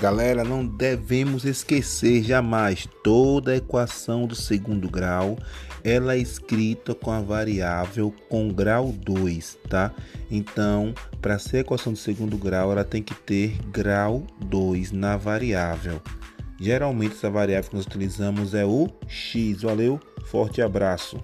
Galera, não devemos esquecer jamais toda a equação do segundo grau, ela é escrita com a variável com grau 2, tá? Então, para ser equação do segundo grau, ela tem que ter grau 2 na variável. Geralmente essa variável que nós utilizamos é o x. Valeu, forte abraço.